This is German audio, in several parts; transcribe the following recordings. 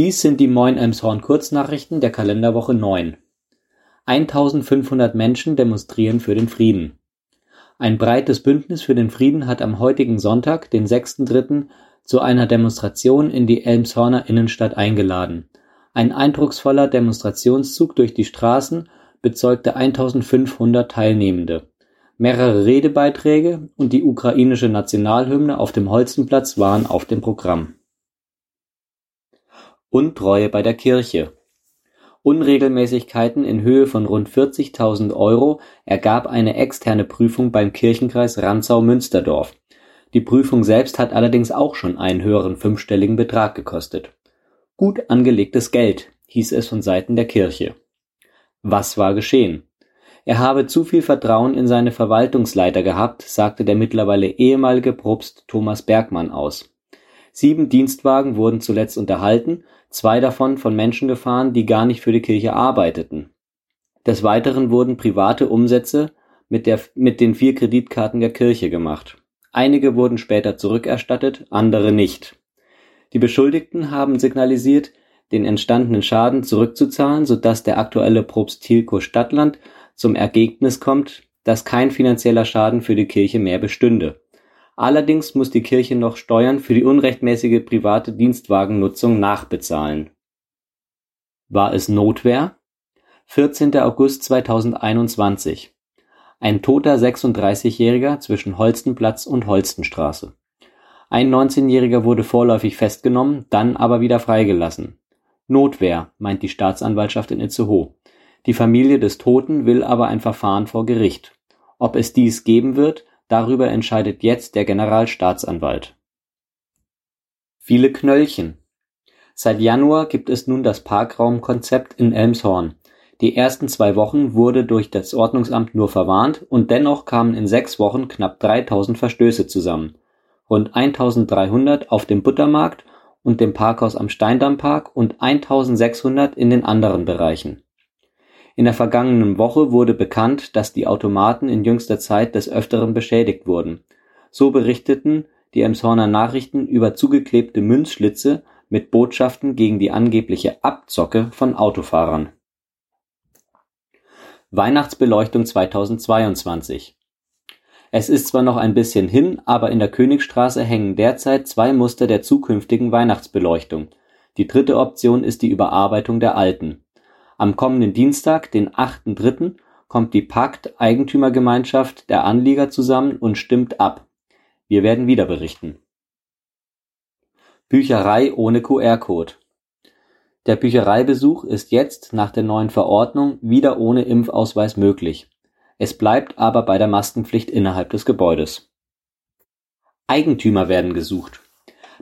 Dies sind die Moin Elmshorn Kurznachrichten der Kalenderwoche 9. 1500 Menschen demonstrieren für den Frieden. Ein breites Bündnis für den Frieden hat am heutigen Sonntag, den 6.3., zu einer Demonstration in die Elmshorner Innenstadt eingeladen. Ein eindrucksvoller Demonstrationszug durch die Straßen bezeugte 1500 Teilnehmende. Mehrere Redebeiträge und die ukrainische Nationalhymne auf dem Holstenplatz waren auf dem Programm. Untreue bei der Kirche Unregelmäßigkeiten in Höhe von rund 40.000 Euro ergab eine externe Prüfung beim Kirchenkreis Rantzau-Münsterdorf. Die Prüfung selbst hat allerdings auch schon einen höheren fünfstelligen Betrag gekostet. Gut angelegtes Geld, hieß es von Seiten der Kirche. Was war geschehen? Er habe zu viel Vertrauen in seine Verwaltungsleiter gehabt, sagte der mittlerweile ehemalige Propst Thomas Bergmann aus. Sieben Dienstwagen wurden zuletzt unterhalten, zwei davon von Menschen gefahren, die gar nicht für die Kirche arbeiteten. Des Weiteren wurden private Umsätze mit, der, mit den vier Kreditkarten der Kirche gemacht. Einige wurden später zurückerstattet, andere nicht. Die Beschuldigten haben signalisiert, den entstandenen Schaden zurückzuzahlen, sodass der aktuelle Propst Thielko Stadtland zum Ergebnis kommt, dass kein finanzieller Schaden für die Kirche mehr bestünde. Allerdings muss die Kirche noch Steuern für die unrechtmäßige private Dienstwagennutzung nachbezahlen. War es Notwehr? 14. August 2021. Ein toter 36-Jähriger zwischen Holstenplatz und Holstenstraße. Ein 19-Jähriger wurde vorläufig festgenommen, dann aber wieder freigelassen. Notwehr, meint die Staatsanwaltschaft in Itzehoe. Die Familie des Toten will aber ein Verfahren vor Gericht. Ob es dies geben wird, darüber entscheidet jetzt der Generalstaatsanwalt. Viele Knöllchen. Seit Januar gibt es nun das Parkraumkonzept in Elmshorn. Die ersten zwei Wochen wurde durch das Ordnungsamt nur verwarnt und dennoch kamen in sechs Wochen knapp 3000 Verstöße zusammen. Rund 1300 auf dem Buttermarkt und dem Parkhaus am Steindampark und 1600 in den anderen Bereichen. In der vergangenen Woche wurde bekannt, dass die Automaten in jüngster Zeit des Öfteren beschädigt wurden. So berichteten die Emshorner Nachrichten über zugeklebte Münzschlitze mit Botschaften gegen die angebliche Abzocke von Autofahrern. Weihnachtsbeleuchtung 2022 Es ist zwar noch ein bisschen hin, aber in der Königstraße hängen derzeit zwei Muster der zukünftigen Weihnachtsbeleuchtung. Die dritte Option ist die Überarbeitung der alten am kommenden Dienstag, den 8.3., kommt die Pakt-Eigentümergemeinschaft der Anlieger zusammen und stimmt ab. Wir werden wieder berichten. Bücherei ohne QR-Code Der Büchereibesuch ist jetzt nach der neuen Verordnung wieder ohne Impfausweis möglich. Es bleibt aber bei der Maskenpflicht innerhalb des Gebäudes. Eigentümer werden gesucht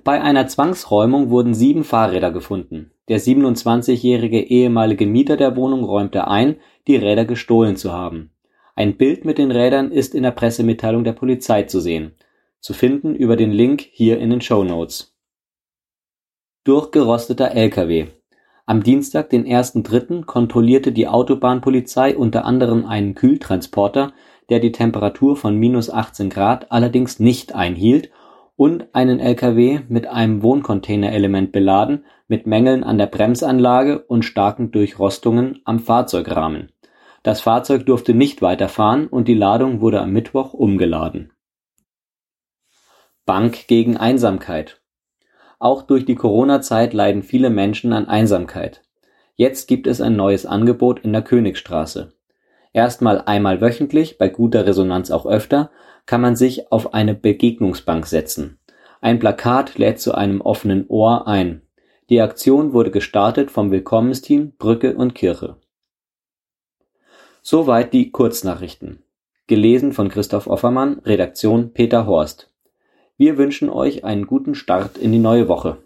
bei einer Zwangsräumung wurden sieben Fahrräder gefunden. Der 27-jährige ehemalige Mieter der Wohnung räumte ein, die Räder gestohlen zu haben. Ein Bild mit den Rädern ist in der Pressemitteilung der Polizei zu sehen. Zu finden über den Link hier in den Show Notes. Durchgerosteter LKW. Am Dienstag, den 1.3., kontrollierte die Autobahnpolizei unter anderem einen Kühltransporter, der die Temperatur von minus 18 Grad allerdings nicht einhielt und einen Lkw mit einem Wohncontainerelement beladen, mit Mängeln an der Bremsanlage und starken Durchrostungen am Fahrzeugrahmen. Das Fahrzeug durfte nicht weiterfahren und die Ladung wurde am Mittwoch umgeladen. Bank gegen Einsamkeit Auch durch die Corona-Zeit leiden viele Menschen an Einsamkeit. Jetzt gibt es ein neues Angebot in der Königstraße. Erstmal einmal wöchentlich, bei guter Resonanz auch öfter, kann man sich auf eine Begegnungsbank setzen. Ein Plakat lädt zu einem offenen Ohr ein. Die Aktion wurde gestartet vom Willkommensteam Brücke und Kirche. Soweit die Kurznachrichten. Gelesen von Christoph Offermann, Redaktion Peter Horst. Wir wünschen euch einen guten Start in die neue Woche